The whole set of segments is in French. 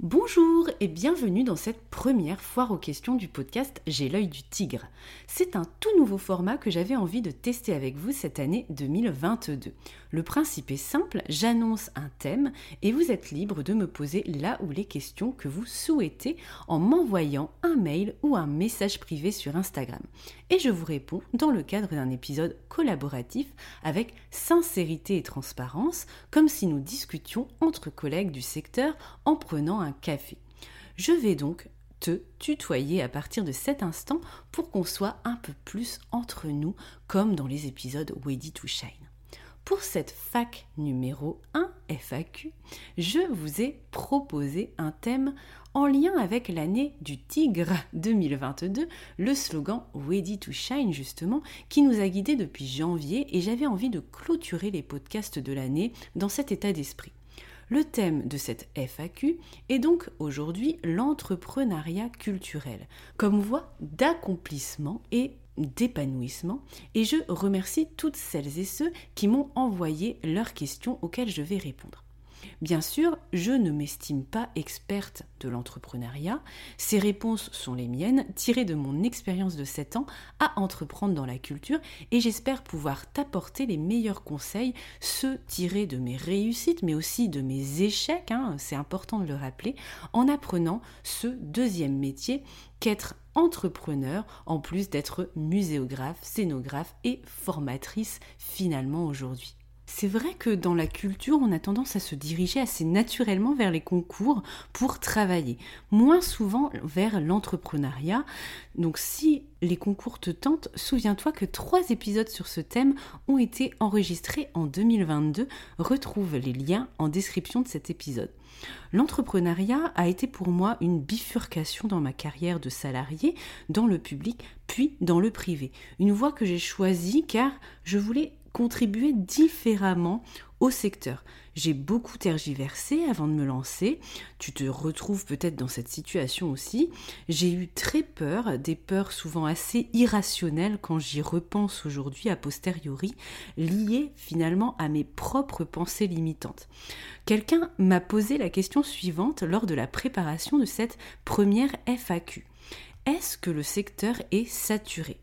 Bonjour et bienvenue dans cette première foire aux questions du podcast J'ai l'œil du tigre. C'est un tout nouveau format que j'avais envie de tester avec vous cette année 2022. Le principe est simple, j'annonce un thème et vous êtes libre de me poser là où les questions que vous souhaitez en m'envoyant un mail ou un message privé sur Instagram. Et je vous réponds dans le cadre d'un épisode collaboratif avec sincérité et transparence, comme si nous discutions entre collègues du secteur en prenant un café. Je vais donc te tutoyer à partir de cet instant pour qu'on soit un peu plus entre nous comme dans les épisodes Ready to Shine. Pour cette fac numéro 1 FAQ, je vous ai proposé un thème en lien avec l'année du tigre 2022, le slogan Ready to Shine justement, qui nous a guidés depuis janvier et j'avais envie de clôturer les podcasts de l'année dans cet état d'esprit. Le thème de cette FAQ est donc aujourd'hui l'entrepreneuriat culturel, comme voie d'accomplissement et d'épanouissement et je remercie toutes celles et ceux qui m'ont envoyé leurs questions auxquelles je vais répondre. Bien sûr, je ne m'estime pas experte de l'entrepreneuriat. Ces réponses sont les miennes, tirées de mon expérience de 7 ans à entreprendre dans la culture, et j'espère pouvoir t'apporter les meilleurs conseils, ceux tirés de mes réussites, mais aussi de mes échecs, hein, c'est important de le rappeler, en apprenant ce deuxième métier qu'être entrepreneur, en plus d'être muséographe, scénographe et formatrice finalement aujourd'hui. C'est vrai que dans la culture, on a tendance à se diriger assez naturellement vers les concours pour travailler, moins souvent vers l'entrepreneuriat. Donc si les concours te tentent, souviens-toi que trois épisodes sur ce thème ont été enregistrés en 2022. Retrouve les liens en description de cet épisode. L'entrepreneuriat a été pour moi une bifurcation dans ma carrière de salarié, dans le public, puis dans le privé. Une voie que j'ai choisie car je voulais contribuer différemment au secteur. J'ai beaucoup tergiversé avant de me lancer. Tu te retrouves peut-être dans cette situation aussi. J'ai eu très peur, des peurs souvent assez irrationnelles quand j'y repense aujourd'hui a posteriori, liées finalement à mes propres pensées limitantes. Quelqu'un m'a posé la question suivante lors de la préparation de cette première FAQ. Est-ce que le secteur est saturé?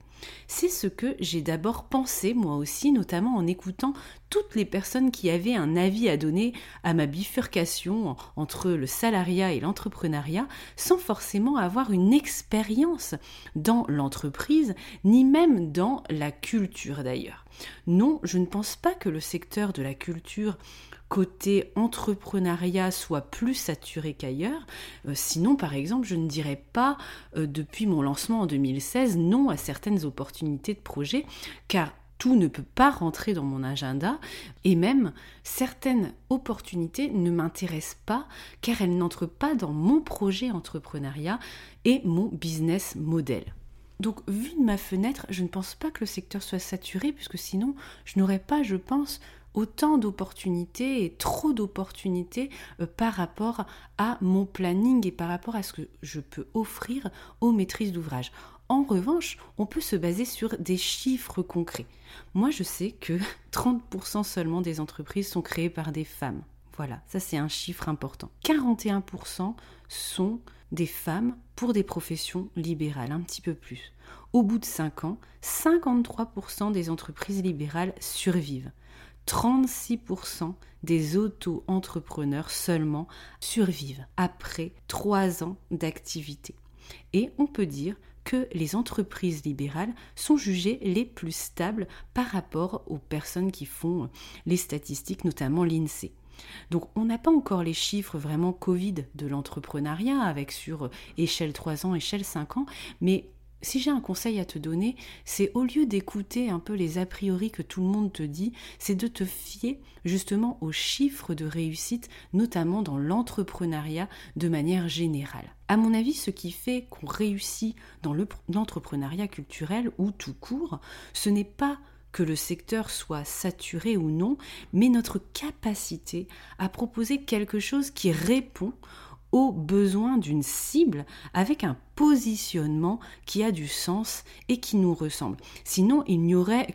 C'est ce que j'ai d'abord pensé moi aussi, notamment en écoutant toutes les personnes qui avaient un avis à donner à ma bifurcation entre le salariat et l'entrepreneuriat, sans forcément avoir une expérience dans l'entreprise, ni même dans la culture d'ailleurs. Non, je ne pense pas que le secteur de la culture côté entrepreneuriat soit plus saturé qu'ailleurs. Euh, sinon, par exemple, je ne dirais pas, euh, depuis mon lancement en 2016, non à certaines opportunités de projet, car tout ne peut pas rentrer dans mon agenda et même certaines opportunités ne m'intéressent pas car elles n'entrent pas dans mon projet entrepreneuriat et mon business model. Donc, vu de ma fenêtre, je ne pense pas que le secteur soit saturé, puisque sinon, je n'aurais pas, je pense, autant d'opportunités et trop d'opportunités euh, par rapport à mon planning et par rapport à ce que je peux offrir aux maîtrises d'ouvrage. En revanche, on peut se baser sur des chiffres concrets. Moi, je sais que 30% seulement des entreprises sont créées par des femmes. Voilà, ça c'est un chiffre important. 41% sont des femmes pour des professions libérales, un petit peu plus. Au bout de 5 ans, 53% des entreprises libérales survivent. 36% des auto-entrepreneurs seulement survivent après 3 ans d'activité. Et on peut dire que les entreprises libérales sont jugées les plus stables par rapport aux personnes qui font les statistiques, notamment l'INSEE. Donc on n'a pas encore les chiffres vraiment Covid de l'entrepreneuriat avec sur échelle 3 ans, échelle 5 ans, mais si j'ai un conseil à te donner, c'est au lieu d'écouter un peu les a priori que tout le monde te dit, c'est de te fier justement aux chiffres de réussite, notamment dans l'entrepreneuriat de manière générale. À mon avis, ce qui fait qu'on réussit dans l'entrepreneuriat culturel ou tout court, ce n'est pas que le secteur soit saturé ou non, mais notre capacité à proposer quelque chose qui répond aux besoins d'une cible avec un positionnement qui a du sens et qui nous ressemble. Sinon, il n'y aurait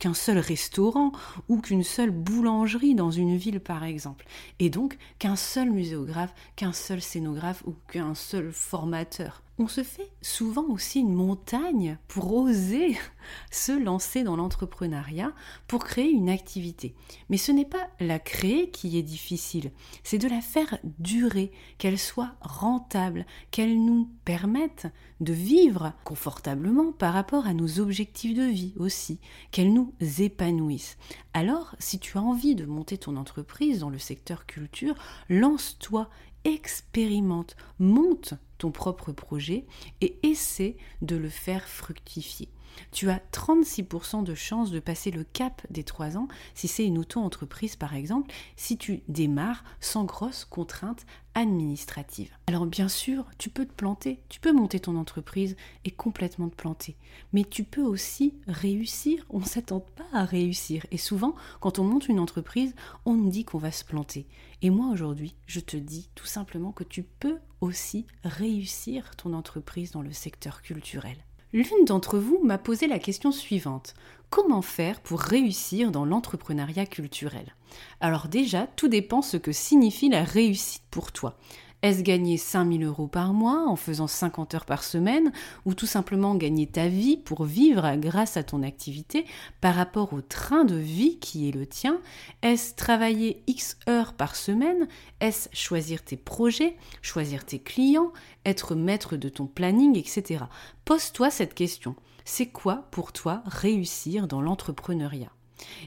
qu'un seul restaurant ou qu'une seule boulangerie dans une ville, par exemple. Et donc, qu'un seul muséographe, qu'un seul scénographe ou qu'un seul formateur on se fait souvent aussi une montagne pour oser se lancer dans l'entrepreneuriat, pour créer une activité. Mais ce n'est pas la créer qui est difficile, c'est de la faire durer, qu'elle soit rentable, qu'elle nous permette de vivre confortablement par rapport à nos objectifs de vie aussi, qu'elle nous épanouisse. Alors, si tu as envie de monter ton entreprise dans le secteur culture, lance-toi expérimente, monte ton propre projet et essaie de le faire fructifier. Tu as 36% de chances de passer le cap des 3 ans si c'est une auto-entreprise par exemple, si tu démarres sans grosses contraintes administratives. Alors bien sûr, tu peux te planter, tu peux monter ton entreprise et complètement te planter, mais tu peux aussi réussir, on ne s'attend pas à réussir et souvent quand on monte une entreprise, on nous dit qu'on va se planter. Et moi aujourd'hui, je te dis tout simplement que tu peux aussi réussir ton entreprise dans le secteur culturel. L'une d'entre vous m'a posé la question suivante. Comment faire pour réussir dans l'entrepreneuriat culturel? Alors déjà, tout dépend ce que signifie la réussite pour toi. Est-ce gagner 5000 euros par mois en faisant 50 heures par semaine ou tout simplement gagner ta vie pour vivre grâce à ton activité par rapport au train de vie qui est le tien? Est-ce travailler X heures par semaine? Est-ce choisir tes projets, choisir tes clients, être maître de ton planning, etc. Pose-toi cette question. C'est quoi pour toi réussir dans l'entrepreneuriat?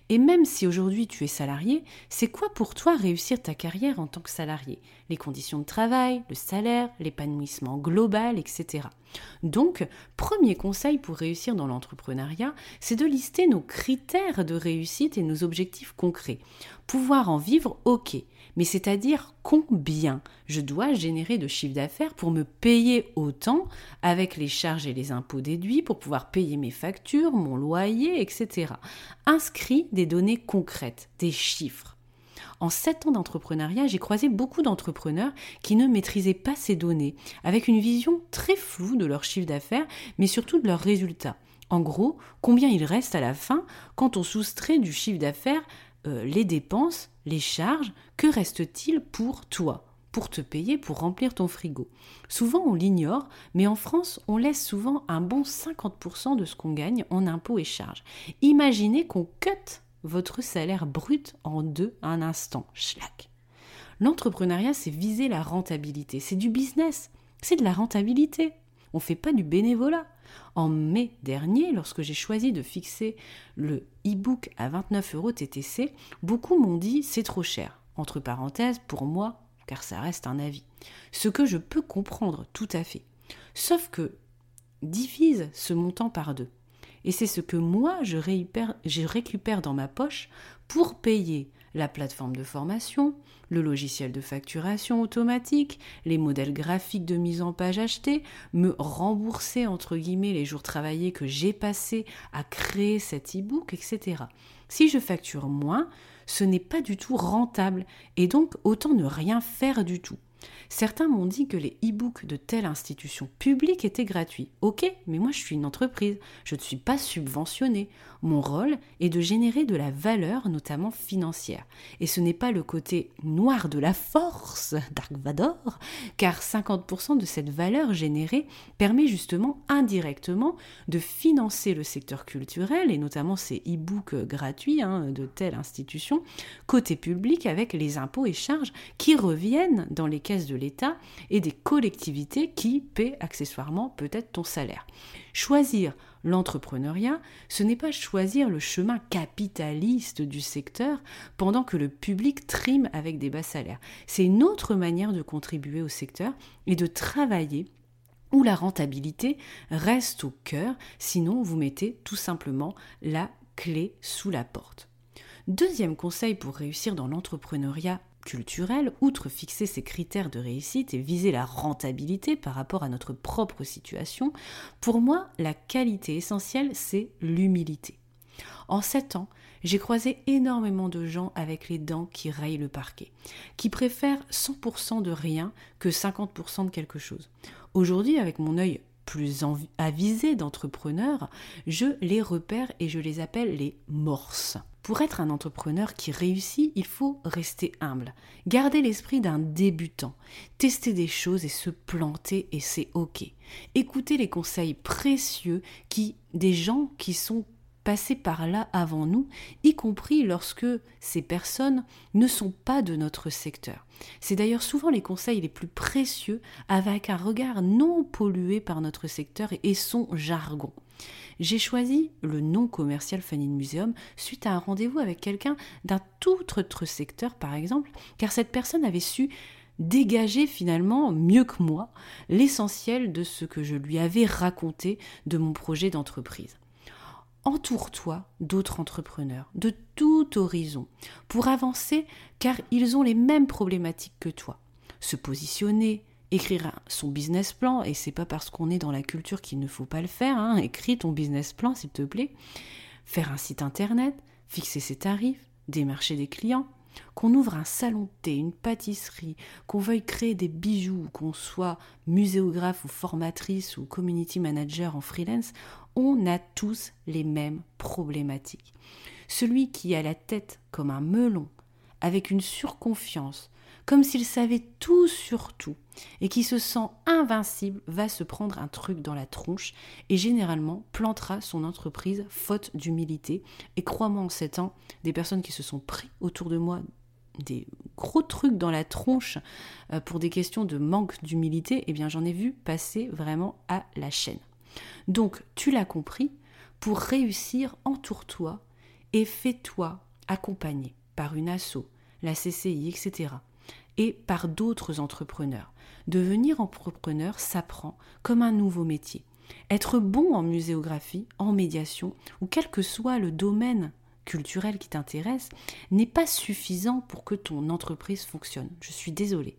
Et même si aujourd'hui tu es salarié, c'est quoi pour toi réussir ta carrière en tant que salarié? Les conditions de travail, le salaire, l'épanouissement global, etc. Donc, premier conseil pour réussir dans l'entrepreneuriat, c'est de lister nos critères de réussite et nos objectifs concrets. Pouvoir en vivre, ok, mais c'est-à-dire combien je dois générer de chiffre d'affaires pour me payer autant avec les charges et les impôts déduits, pour pouvoir payer mes factures, mon loyer, etc. Inscris des données concrètes, des chiffres. En sept ans d'entrepreneuriat, j'ai croisé beaucoup d'entrepreneurs qui ne maîtrisaient pas ces données, avec une vision très floue de leur chiffre d'affaires, mais surtout de leurs résultats. En gros, combien il reste à la fin quand on soustrait du chiffre d'affaires euh, les dépenses, les charges, que reste-t-il pour toi pour te payer pour remplir ton frigo? Souvent on l'ignore, mais en France on laisse souvent un bon 50% de ce qu'on gagne en impôts et charges. Imaginez qu'on cut votre salaire brut en deux un instant. Schlack. L'entrepreneuriat, c'est viser la rentabilité. C'est du business. C'est de la rentabilité. On ne fait pas du bénévolat. En mai dernier, lorsque j'ai choisi de fixer le e-book à 29 euros TTC, beaucoup m'ont dit c'est trop cher. Entre parenthèses, pour moi, car ça reste un avis. Ce que je peux comprendre tout à fait. Sauf que divise ce montant par deux. Et c'est ce que moi, je récupère, je récupère dans ma poche pour payer la plateforme de formation, le logiciel de facturation automatique, les modèles graphiques de mise en page achetée, me rembourser entre guillemets les jours travaillés que j'ai passés à créer cet e-book, etc. Si je facture moins, ce n'est pas du tout rentable et donc autant ne rien faire du tout. Certains m'ont dit que les e-books de telle institution publique étaient gratuits. Ok, mais moi je suis une entreprise, je ne suis pas subventionnée. Mon rôle est de générer de la valeur, notamment financière. Et ce n'est pas le côté noir de la force, Dark Vador, car 50% de cette valeur générée permet justement indirectement de financer le secteur culturel, et notamment ces e-books gratuits hein, de telle institution, côté public avec les impôts et charges qui reviennent dans les caisses de l'État et des collectivités qui paient accessoirement peut-être ton salaire. Choisir l'entrepreneuriat, ce n'est pas choisir le chemin capitaliste du secteur pendant que le public trime avec des bas salaires. C'est une autre manière de contribuer au secteur et de travailler où la rentabilité reste au cœur, sinon vous mettez tout simplement la clé sous la porte. Deuxième conseil pour réussir dans l'entrepreneuriat culturel, outre fixer ses critères de réussite et viser la rentabilité par rapport à notre propre situation, pour moi, la qualité essentielle, c'est l'humilité. En sept ans, j'ai croisé énormément de gens avec les dents qui rayent le parquet, qui préfèrent 100% de rien que 50% de quelque chose. Aujourd'hui, avec mon œil plus avisé d'entrepreneurs, je les repère et je les appelle les morses. Pour être un entrepreneur qui réussit, il faut rester humble, garder l'esprit d'un débutant, tester des choses et se planter et c'est ok. Écouter les conseils précieux qui des gens qui sont passés par là avant nous, y compris lorsque ces personnes ne sont pas de notre secteur. C'est d'ailleurs souvent les conseils les plus précieux avec un regard non pollué par notre secteur et son jargon. J'ai choisi le nom commercial Fanine Museum suite à un rendez-vous avec quelqu'un d'un tout autre secteur par exemple, car cette personne avait su dégager finalement mieux que moi l'essentiel de ce que je lui avais raconté de mon projet d'entreprise. Entoure-toi d'autres entrepreneurs de tout horizon pour avancer car ils ont les mêmes problématiques que toi. Se positionner, écrire son business plan, et c'est pas parce qu'on est dans la culture qu'il ne faut pas le faire, hein. écris ton business plan s'il te plaît, faire un site internet, fixer ses tarifs, démarcher des clients, qu'on ouvre un salon de thé, une pâtisserie, qu'on veuille créer des bijoux, qu'on soit muséographe ou formatrice ou community manager en freelance, on a tous les mêmes problématiques. Celui qui a la tête comme un melon, avec une surconfiance, comme s'il savait tout sur tout, et qui se sent invincible, va se prendre un truc dans la tronche et généralement plantera son entreprise faute d'humilité. Et crois-moi en sept ans, des personnes qui se sont pris autour de moi des gros trucs dans la tronche euh, pour des questions de manque d'humilité, eh bien j'en ai vu passer vraiment à la chaîne. Donc, tu l'as compris, pour réussir, entoure-toi et fais-toi accompagner par une asso, la CCI, etc. et par d'autres entrepreneurs. Devenir entrepreneur s'apprend comme un nouveau métier. Être bon en muséographie, en médiation, ou quel que soit le domaine culturel qui t'intéresse, n'est pas suffisant pour que ton entreprise fonctionne. Je suis désolée.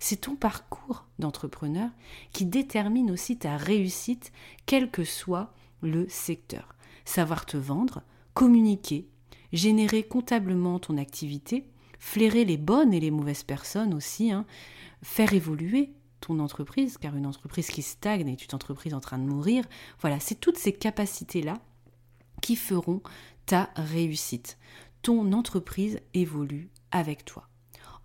C'est ton parcours d'entrepreneur qui détermine aussi ta réussite, quel que soit le secteur. Savoir te vendre, communiquer, générer comptablement ton activité, flairer les bonnes et les mauvaises personnes aussi, hein, faire évoluer ton entreprise, car une entreprise qui stagne est une entreprise en train de mourir. Voilà, c'est toutes ces capacités-là qui feront ta réussite. Ton entreprise évolue avec toi.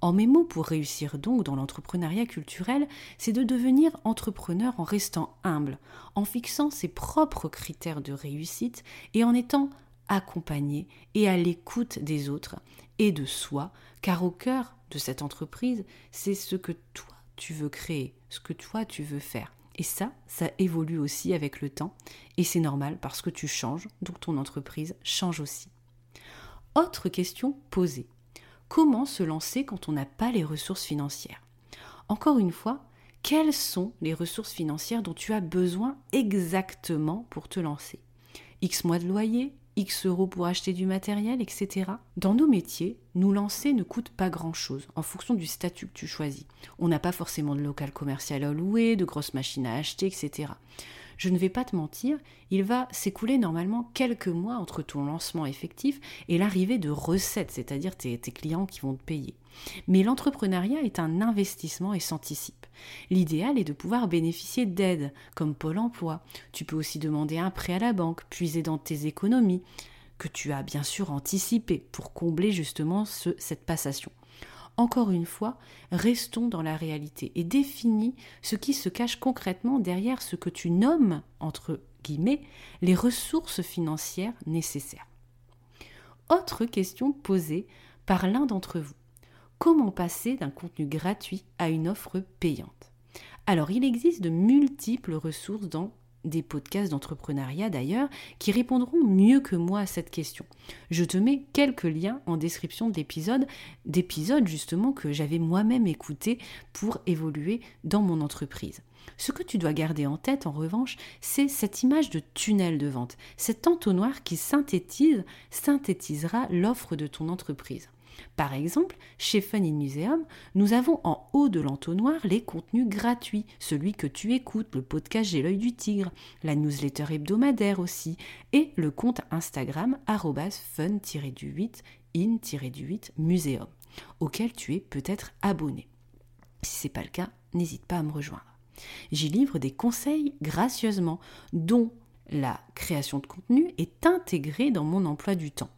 En mes mots, pour réussir donc dans l'entrepreneuriat culturel, c'est de devenir entrepreneur en restant humble, en fixant ses propres critères de réussite et en étant accompagné et à l'écoute des autres et de soi, car au cœur de cette entreprise, c'est ce que toi tu veux créer, ce que toi tu veux faire. Et ça, ça évolue aussi avec le temps, et c'est normal parce que tu changes, donc ton entreprise change aussi. Autre question posée. Comment se lancer quand on n'a pas les ressources financières? Encore une fois, quelles sont les ressources financières dont tu as besoin exactement pour te lancer? X mois de loyer, X euros pour acheter du matériel, etc. Dans nos métiers, nous lancer ne coûte pas grand-chose en fonction du statut que tu choisis. On n'a pas forcément de local commercial à louer, de grosses machines à acheter, etc. Je ne vais pas te mentir, il va s'écouler normalement quelques mois entre ton lancement effectif et l'arrivée de recettes, c'est-à-dire tes, clients qui vont te payer. Mais l'entrepreneuriat est un investissement et s'anticipe. L'idéal est de pouvoir bénéficier d'aides, comme Pôle Emploi. Tu peux aussi demander un prêt à la banque, puiser dans tes économies, que tu as bien sûr anticipé pour combler justement cette passation. Encore une fois, restons dans la réalité et définis ce qui se cache concrètement derrière ce que tu nommes, entre guillemets, les ressources financières nécessaires. Autre question posée par l'un d'entre vous. Comment passer d'un contenu gratuit à une offre payante? Alors, il existe de multiples ressources dans des podcasts d'entrepreneuriat d'ailleurs, qui répondront mieux que moi à cette question. Je te mets quelques liens en description de l'épisode, d'épisodes justement que j'avais moi-même écouté pour évoluer dans mon entreprise. Ce que tu dois garder en tête, en revanche, c'est cette image de tunnel de vente, cet entonnoir qui synthétise, synthétisera l'offre de ton entreprise. Par exemple, chez Fun in Museum, nous avons en haut de l'entonnoir les contenus gratuits, celui que tu écoutes, le podcast J'ai l'œil du tigre, la newsletter hebdomadaire aussi, et le compte Instagram fun-du-8 in-du-8 museum, auquel tu es peut-être abonné. Si ce n'est pas le cas, n'hésite pas à me rejoindre. J'y livre des conseils gracieusement, dont la création de contenu est intégrée dans mon emploi du temps.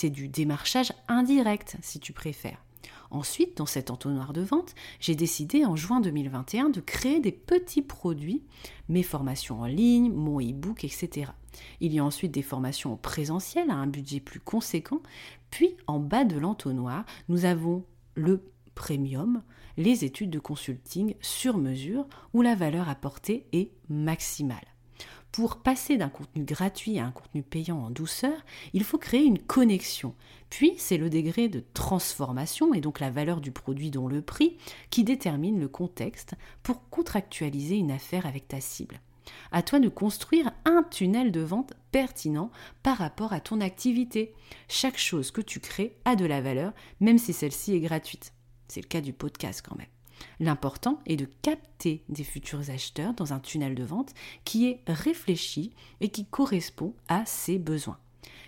C'est du démarchage indirect, si tu préfères. Ensuite, dans cet entonnoir de vente, j'ai décidé en juin 2021 de créer des petits produits, mes formations en ligne, mon e-book, etc. Il y a ensuite des formations en présentiel à un budget plus conséquent. Puis, en bas de l'entonnoir, nous avons le premium, les études de consulting sur mesure où la valeur apportée est maximale. Pour passer d'un contenu gratuit à un contenu payant en douceur, il faut créer une connexion. Puis, c'est le degré de transformation et donc la valeur du produit dont le prix qui détermine le contexte pour contractualiser une affaire avec ta cible. À toi de construire un tunnel de vente pertinent par rapport à ton activité. Chaque chose que tu crées a de la valeur, même si celle-ci est gratuite. C'est le cas du podcast quand même. L'important est de capter des futurs acheteurs dans un tunnel de vente qui est réfléchi et qui correspond à ses besoins.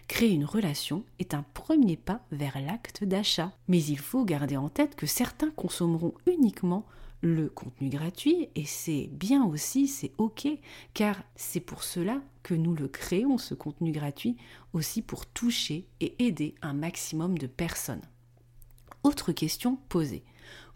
Créer une relation est un premier pas vers l'acte d'achat. Mais il faut garder en tête que certains consommeront uniquement le contenu gratuit et c'est bien aussi, c'est ok, car c'est pour cela que nous le créons, ce contenu gratuit, aussi pour toucher et aider un maximum de personnes. Autre question posée.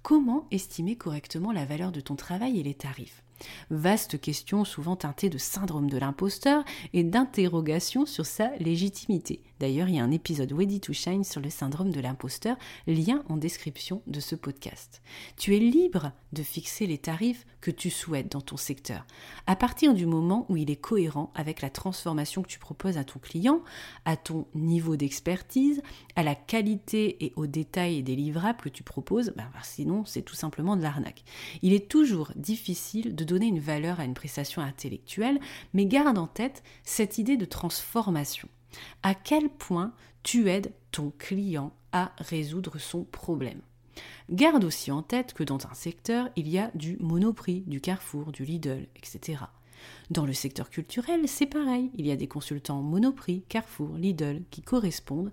Comment estimer correctement la valeur de ton travail et les tarifs? Vaste question souvent teintée de syndrome de l'imposteur et d'interrogation sur sa légitimité. D'ailleurs, il y a un épisode Ready to Shine sur le syndrome de l'imposteur, lien en description de ce podcast. Tu es libre de fixer les tarifs que tu souhaites dans ton secteur, à partir du moment où il est cohérent avec la transformation que tu proposes à ton client, à ton niveau d'expertise, à la qualité et aux détails des livrables que tu proposes, ben, sinon c'est tout simplement de l'arnaque. Il est toujours difficile de donner une valeur à une prestation intellectuelle, mais garde en tête cette idée de transformation. À quel point tu aides ton client à résoudre son problème? Garde aussi en tête que dans un secteur, il y a du Monoprix, du Carrefour, du Lidl, etc. Dans le secteur culturel, c'est pareil. Il y a des consultants Monoprix, Carrefour, Lidl qui correspondent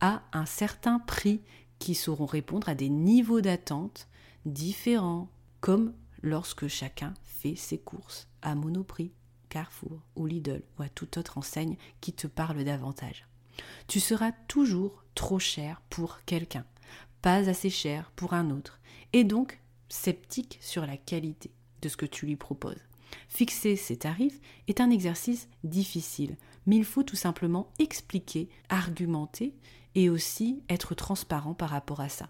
à un certain prix qui sauront répondre à des niveaux d'attente différents, comme lorsque chacun fait ses courses à Monoprix, Carrefour ou Lidl ou à toute autre enseigne qui te parle davantage. Tu seras toujours trop cher pour quelqu'un pas assez cher pour un autre, et donc sceptique sur la qualité de ce que tu lui proposes. Fixer ses tarifs est un exercice difficile, mais il faut tout simplement expliquer, argumenter et aussi être transparent par rapport à ça.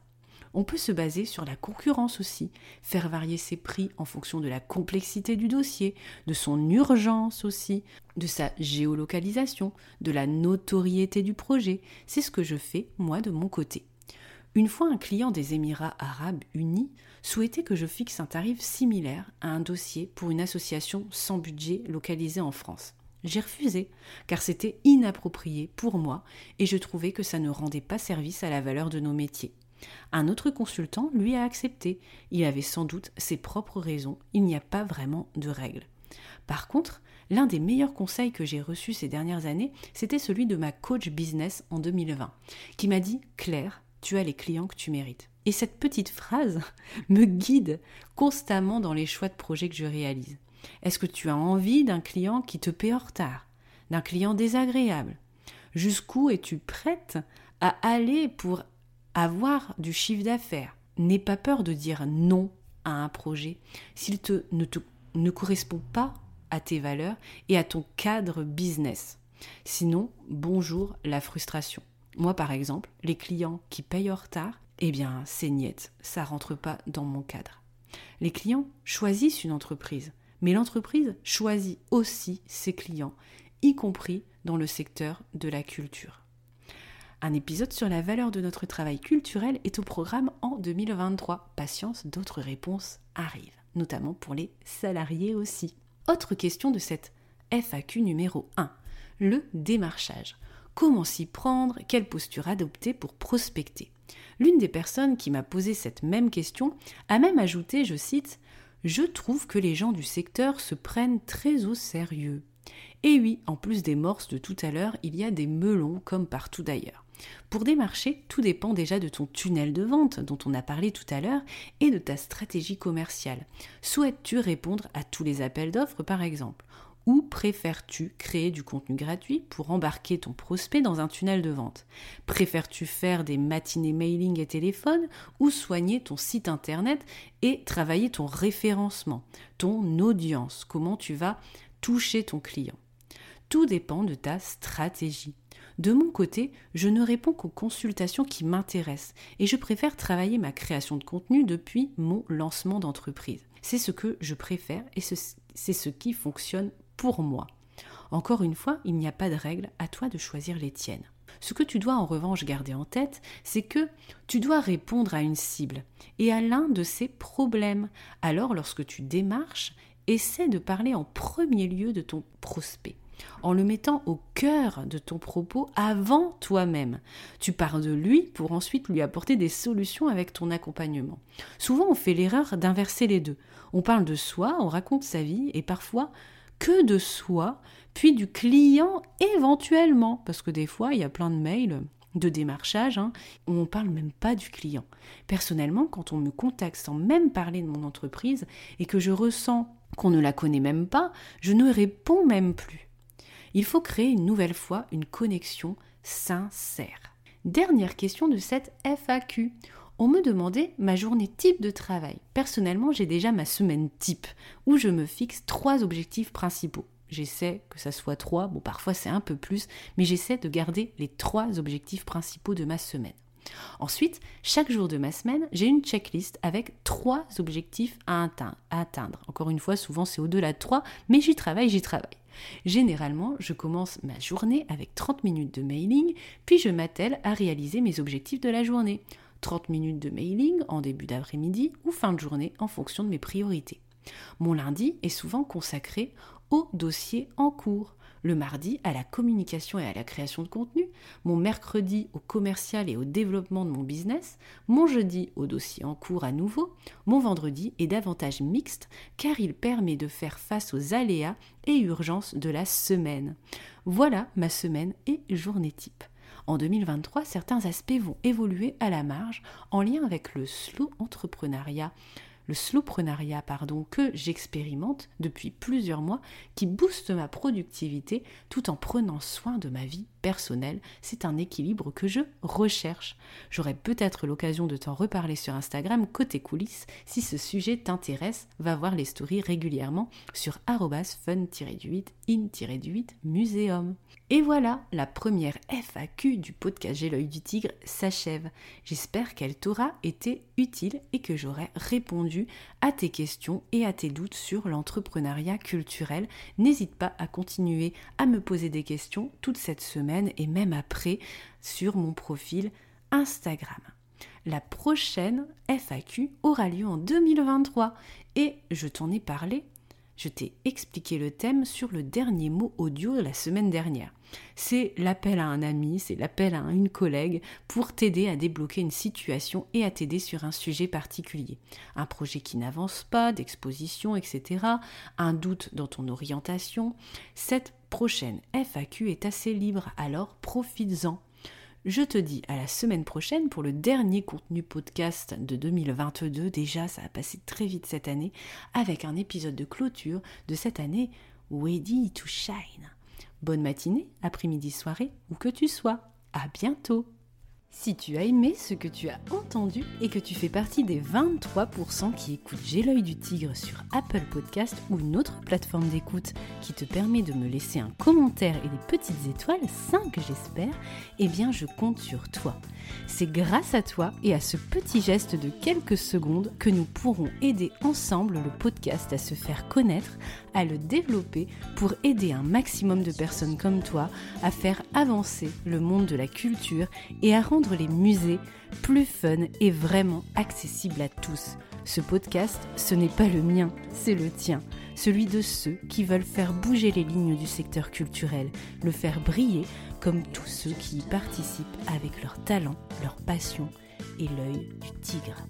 On peut se baser sur la concurrence aussi, faire varier ses prix en fonction de la complexité du dossier, de son urgence aussi, de sa géolocalisation, de la notoriété du projet. C'est ce que je fais moi de mon côté. Une fois un client des Émirats arabes unis souhaitait que je fixe un tarif similaire à un dossier pour une association sans budget localisée en France. J'ai refusé, car c'était inapproprié pour moi et je trouvais que ça ne rendait pas service à la valeur de nos métiers. Un autre consultant, lui, a accepté. Il avait sans doute ses propres raisons, il n'y a pas vraiment de règles. Par contre, l'un des meilleurs conseils que j'ai reçus ces dernières années, c'était celui de ma coach business en 2020, qui m'a dit Claire, tu as les clients que tu mérites. Et cette petite phrase me guide constamment dans les choix de projets que je réalise. Est-ce que tu as envie d'un client qui te paie en retard, d'un client désagréable? Jusqu'où es-tu prête à aller pour avoir du chiffre d'affaires. N'aie pas peur de dire non à un projet s'il te, ne, correspond pas à tes valeurs et à ton cadre business. Sinon, bonjour la frustration. Moi, par exemple, les clients qui payent en retard, eh bien, c'est niette, ça rentre pas dans mon cadre. Les clients choisissent une entreprise, mais l'entreprise choisit aussi ses clients, y compris dans le secteur de la culture. Un épisode sur la valeur de notre travail culturel est au programme en 2023. Patience, d'autres réponses arrivent, notamment pour les salariés aussi. Autre question de cette FAQ numéro 1, le démarchage. Comment s'y prendre? Quelle posture adopter pour prospecter? L'une des personnes qui m'a posé cette même question a même ajouté, je cite, Je trouve que les gens du secteur se prennent très au sérieux. Et oui, en plus des morses de tout à l'heure, il y a des melons comme partout d'ailleurs. Pour démarcher, tout dépend déjà de ton tunnel de vente dont on a parlé tout à l'heure et de ta stratégie commerciale. Souhaites-tu répondre à tous les appels d'offres par exemple? Ou préfères-tu créer du contenu gratuit pour embarquer ton prospect dans un tunnel de vente? Préfères-tu faire des matinées mailing et téléphone ou soigner ton site internet et travailler ton référencement, ton audience? Comment tu vas toucher ton client? Tout dépend de ta stratégie. De mon côté, je ne réponds qu'aux consultations qui m'intéressent et je préfère travailler ma création de contenu depuis mon lancement d'entreprise. C'est ce que je préfère et c'est ce qui fonctionne pour moi. Encore une fois, il n'y a pas de règle, à toi de choisir les tiennes. Ce que tu dois en revanche garder en tête, c'est que tu dois répondre à une cible et à l'un de ses problèmes. Alors lorsque tu démarches, essaie de parler en premier lieu de ton prospect en le mettant au cœur de ton propos avant toi-même. Tu pars de lui pour ensuite lui apporter des solutions avec ton accompagnement. Souvent on fait l'erreur d'inverser les deux. On parle de soi, on raconte sa vie et parfois que de soi, puis du client éventuellement, parce que des fois il y a plein de mails de démarchage, hein, on ne parle même pas du client. Personnellement, quand on me contacte sans même parler de mon entreprise et que je ressens qu'on ne la connaît même pas, je ne réponds même plus il faut créer une nouvelle fois une connexion sincère. Dernière question de cette FAQ. On me demandait ma journée type de travail. Personnellement, j'ai déjà ma semaine type, où je me fixe trois objectifs principaux. J'essaie que ça soit trois, bon parfois c'est un peu plus, mais j'essaie de garder les trois objectifs principaux de ma semaine. Ensuite, chaque jour de ma semaine, j'ai une checklist avec trois objectifs à atteindre. Encore une fois, souvent c'est au-delà de trois, mais j'y travaille, j'y travaille. Généralement, je commence ma journée avec 30 minutes de mailing, puis je m'attelle à réaliser mes objectifs de la journée. 30 minutes de mailing en début d'après-midi ou fin de journée en fonction de mes priorités. Mon lundi est souvent consacré au dossier en cours le mardi à la communication et à la création de contenu, mon mercredi au commercial et au développement de mon business, mon jeudi au dossier en cours à nouveau, mon vendredi est davantage mixte car il permet de faire face aux aléas et urgences de la semaine. Voilà ma semaine et journée type. En 2023, certains aspects vont évoluer à la marge en lien avec le slow entrepreneuriat, le slowprenariat pardon, que j'expérimente depuis plusieurs mois qui booste ma productivité tout en prenant soin de ma vie personnelle. C'est un équilibre que je recherche. J'aurai peut-être l'occasion de t'en reparler sur Instagram côté coulisses. Si ce sujet t'intéresse, va voir les stories régulièrement sur fun-du-8 in-du-8 muséum. Et voilà, la première FAQ du podcast J'ai l'œil du tigre s'achève. J'espère qu'elle t'aura été utile et que j'aurai répondu à tes questions et à tes doutes sur l'entrepreneuriat culturel. N'hésite pas à continuer à me poser des questions toute cette semaine et même après sur mon profil Instagram. La prochaine FAQ aura lieu en 2023 et je t'en ai parlé je t'ai expliqué le thème sur le dernier mot audio de la semaine dernière. C'est l'appel à un ami, c'est l'appel à une collègue pour t'aider à débloquer une situation et à t'aider sur un sujet particulier. Un projet qui n'avance pas, d'exposition, etc. Un doute dans ton orientation. Cette prochaine FAQ est assez libre, alors profites-en. Je te dis à la semaine prochaine pour le dernier contenu podcast de 2022. Déjà, ça a passé très vite cette année avec un épisode de clôture de cette année Ready to Shine. Bonne matinée, après-midi, soirée, où que tu sois. À bientôt! Si tu as aimé ce que tu as entendu et que tu fais partie des 23% qui écoutent J'ai l'œil du tigre sur Apple Podcast ou une autre plateforme d'écoute qui te permet de me laisser un commentaire et des petites étoiles, 5 j'espère, eh bien je compte sur toi. C'est grâce à toi et à ce petit geste de quelques secondes que nous pourrons aider ensemble le podcast à se faire connaître, à le développer pour aider un maximum de personnes comme toi à faire avancer le monde de la culture et à rendre les musées plus fun et vraiment accessibles à tous. Ce podcast, ce n'est pas le mien, c'est le tien, celui de ceux qui veulent faire bouger les lignes du secteur culturel, le faire briller comme tous ceux qui y participent avec leur talent, leur passion et l'œil du tigre.